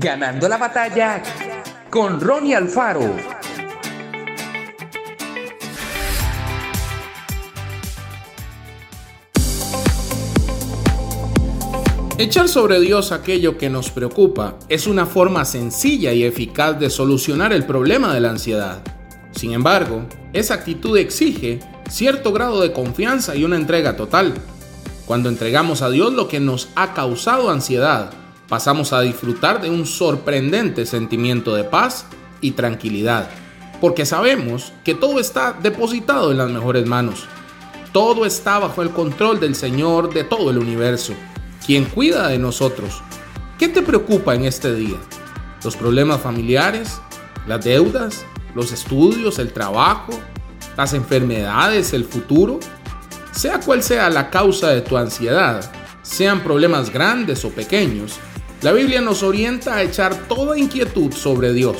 Ganando la batalla con Ronnie Alfaro. Echar sobre Dios aquello que nos preocupa es una forma sencilla y eficaz de solucionar el problema de la ansiedad. Sin embargo, esa actitud exige cierto grado de confianza y una entrega total. Cuando entregamos a Dios lo que nos ha causado ansiedad, pasamos a disfrutar de un sorprendente sentimiento de paz y tranquilidad, porque sabemos que todo está depositado en las mejores manos. Todo está bajo el control del Señor de todo el universo, quien cuida de nosotros. ¿Qué te preocupa en este día? ¿Los problemas familiares? ¿Las deudas? ¿Los estudios? ¿El trabajo? ¿Las enfermedades? ¿El futuro? Sea cual sea la causa de tu ansiedad, sean problemas grandes o pequeños, la Biblia nos orienta a echar toda inquietud sobre Dios.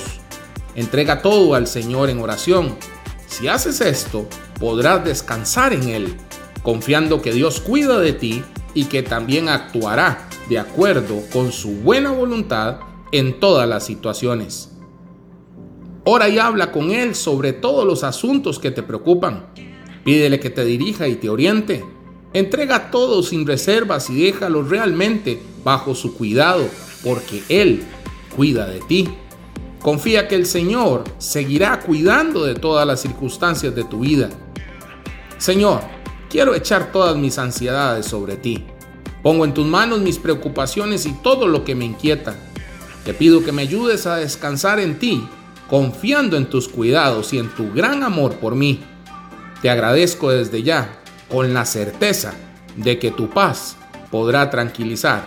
Entrega todo al Señor en oración. Si haces esto, podrás descansar en Él, confiando que Dios cuida de ti y que también actuará de acuerdo con su buena voluntad en todas las situaciones. Ora y habla con Él sobre todos los asuntos que te preocupan. Pídele que te dirija y te oriente. Entrega todo sin reservas y déjalo realmente bajo su cuidado, porque Él cuida de ti. Confía que el Señor seguirá cuidando de todas las circunstancias de tu vida. Señor, quiero echar todas mis ansiedades sobre ti. Pongo en tus manos mis preocupaciones y todo lo que me inquieta. Te pido que me ayudes a descansar en ti, confiando en tus cuidados y en tu gran amor por mí. Te agradezco desde ya con la certeza de que tu paz podrá tranquilizar